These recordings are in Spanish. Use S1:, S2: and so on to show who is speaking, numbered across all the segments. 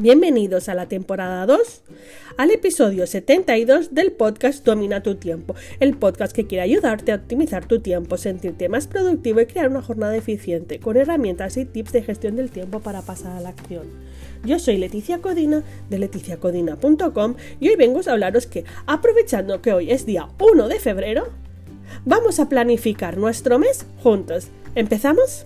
S1: Bienvenidos a la temporada 2, al episodio 72 del podcast Domina tu tiempo, el podcast que quiere ayudarte a optimizar tu tiempo, sentirte más productivo y crear una jornada eficiente, con herramientas y tips de gestión del tiempo para pasar a la acción. Yo soy Leticia Codina de leticiacodina.com y hoy vengo a hablaros que, aprovechando que hoy es día 1 de febrero, vamos a planificar nuestro mes juntos. ¿Empezamos?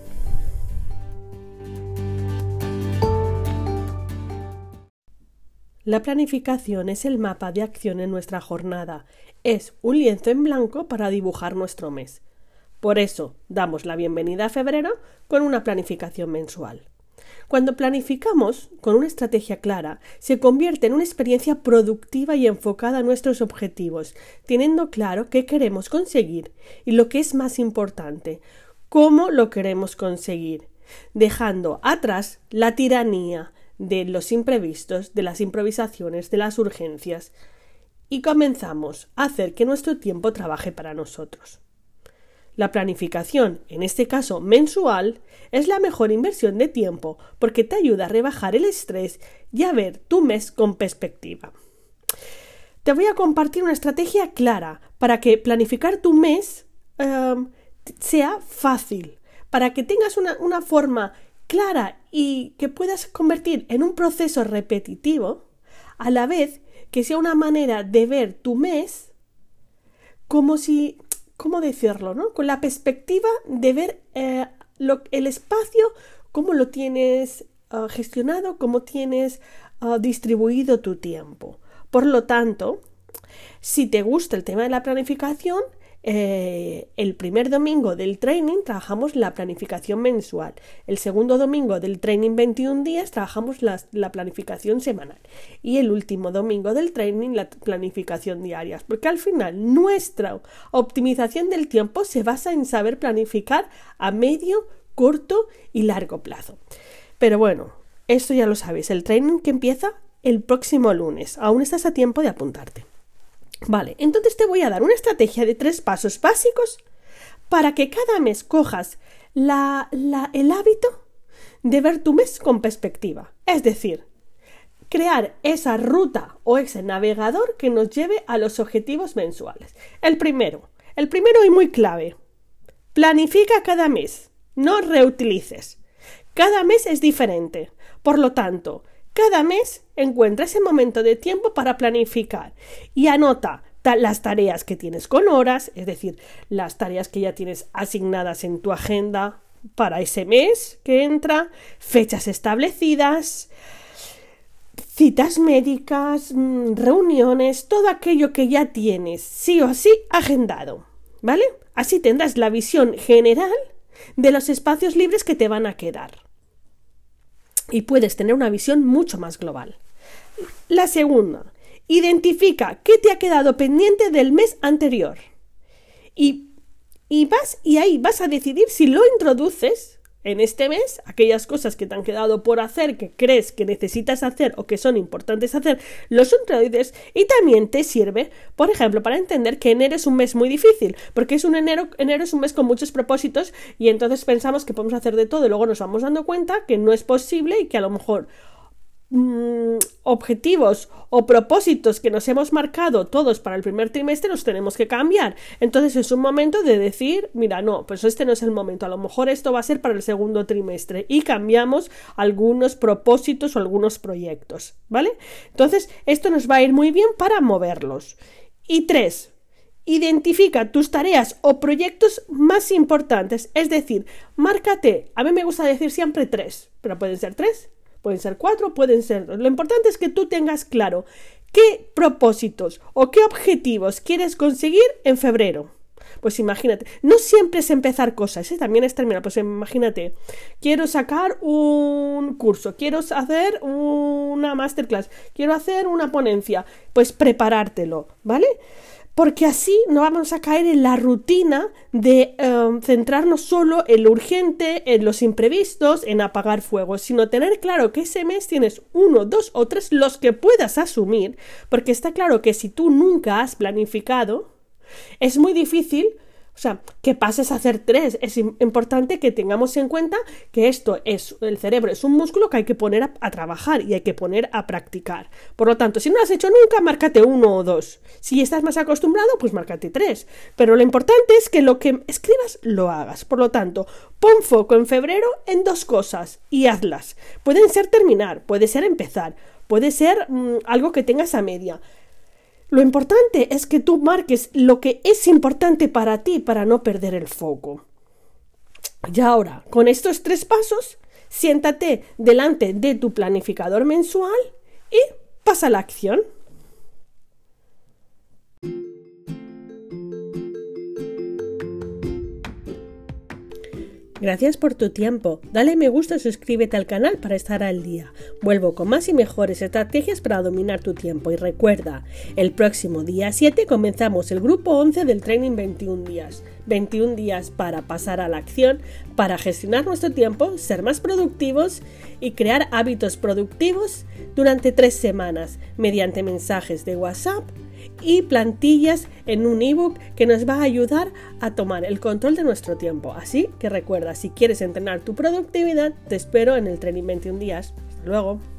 S1: La planificación es el mapa de acción en nuestra jornada. Es un lienzo en blanco para dibujar nuestro mes. Por eso damos la bienvenida a febrero con una planificación mensual. Cuando planificamos con una estrategia clara, se convierte en una experiencia productiva y enfocada a nuestros objetivos, teniendo claro qué queremos conseguir y lo que es más importante, cómo lo queremos conseguir, dejando atrás la tiranía, de los imprevistos, de las improvisaciones, de las urgencias, y comenzamos a hacer que nuestro tiempo trabaje para nosotros. La planificación, en este caso mensual, es la mejor inversión de tiempo porque te ayuda a rebajar el estrés y a ver tu mes con perspectiva. Te voy a compartir una estrategia clara para que planificar tu mes em, sea fácil, para que tengas una, una forma clara y que puedas convertir en un proceso repetitivo, a la vez que sea una manera de ver tu mes como si, ¿cómo decirlo? ¿no? Con la perspectiva de ver eh, el espacio, cómo lo tienes ah, gestionado, cómo tienes ah, distribuido tu tiempo. Por lo tanto, si te gusta el tema de la planificación, eh, el primer domingo del training trabajamos la planificación mensual. El segundo domingo del training 21 días trabajamos la, la, planificación semanal. Y el último domingo del training la planificación diaria. Porque al final nuestra optimización del tiempo se basa en saber planificar a medio, corto y largo plazo. Pero bueno, esto ya lo sabes. El training que empieza el próximo lunes. Aún estás a tiempo de apuntarte. Vale, entonces te voy a dar una estrategia de tres pasos básicos para que cada mes cojas la, el hábito de ver tu mes con perspectiva. Es decir, crear esa ruta o ese navegador que nos lleve a los objetivos mensuales. El primero, el primero y muy clave. Planifica cada mes, no reutilices. Cada mes es diferente. Por lo tanto, cada mes encuentra ese momento de tiempo para planificar y anota las tareas que tienes con horas, es decir, las tareas que ya tienes asignadas en tu agenda para ese mes que entra, fechas establecidas, citas médicas, mm, reuniones, todo aquello que ya tienes sí o sí agendado, ¿vale? Así tendrás la visión general de los espacios libres que te van a quedar y puedes tener una visión mucho más global. La segunda, identifica qué te ha quedado pendiente del mes anterior. Y, y vas y ahí vas a decidir si lo introduces en este mes, aquellas cosas que te han quedado por hacer, que crees que necesitas hacer o que son importantes hacer, los introduces y también te sirve, por ejemplo, para entender que enero es un mes muy difícil, porque es un enero, enero es un mes con muchos propósitos y entonces pensamos que podemos hacer de todo y luego nos vamos dando cuenta que no es posible y que a lo mejor Mm, objetivos o propósitos que nos hemos marcado todos para el primer trimestre los tenemos que cambiar. Entonces es un momento de decir, mira, no, pues este no es el momento, a lo mejor esto va a ser para el segundo trimestre y cambiamos algunos propósitos o algunos proyectos, ¿vale? Entonces esto nos va a ir muy bien para moverlos. Y tres, Identifica tus tareas o proyectos más importantes, es decir, márcate, a mí me gusta decir siempre tres, pero pueden ser tres, Pueden ser cuatro, pueden ser dos. Lo importante es que tú tengas claro qué propósitos o qué objetivos quieres conseguir en febrero. Pues imagínate, no siempre es empezar cosas, ¿eh? también es terminar. Pues imagínate, quiero sacar un curso, quiero hacer una masterclass, quiero hacer una ponencia, pues preparártelo, ¿vale? Porque así no vamos a caer en la rutina de em, centrarnos solo en lo urgente, en los imprevistos, en apagar fuegos, sino tener claro que ese mes tienes uno, dos o tres los que puedas asumir, porque está claro que si tú nunca has planificado, es muy difícil O sea, que pases a hacer tres. Es importante que tengamos en cuenta que esto es, el cerebro es un músculo que hay que poner a, trabajar y hay que poner a practicar. Por lo tanto, si no lo has hecho nunca, márcate uno o dos. Si estás más acostumbrado, pues márcate tres. Pero lo importante es que lo que escribas lo hagas. Por lo tanto, pon foco en febrero en dos cosas y hazlas. Pueden ser terminar, puede ser empezar, puede ser mm, algo que tengas a media. Lo importante es que tú marques lo que es importante para ti para no perder el foco. Y ahora, con estos tres pasos, siéntate delante de tu planificador mensual y pasa a la acción. Gracias por tu tiempo. Dale me gusta y suscríbete al canal para estar al día. Vuelvo con más y mejores estrategias para dominar tu tiempo. Y recuerda, el próximo día 7 comenzamos el grupo 11 del training 21 días. 21 días para pasar a la acción, para gestionar nuestro tiempo, ser más productivos y crear hábitos productivos durante tres semanas mediante mensajes de WhatsApp y plantillas en un ebook que nos va a ayudar a tomar el control de nuestro tiempo. Así que recuerda, si quieres entrenar tu productividad, te espero en el Training 21 días. Hasta luego.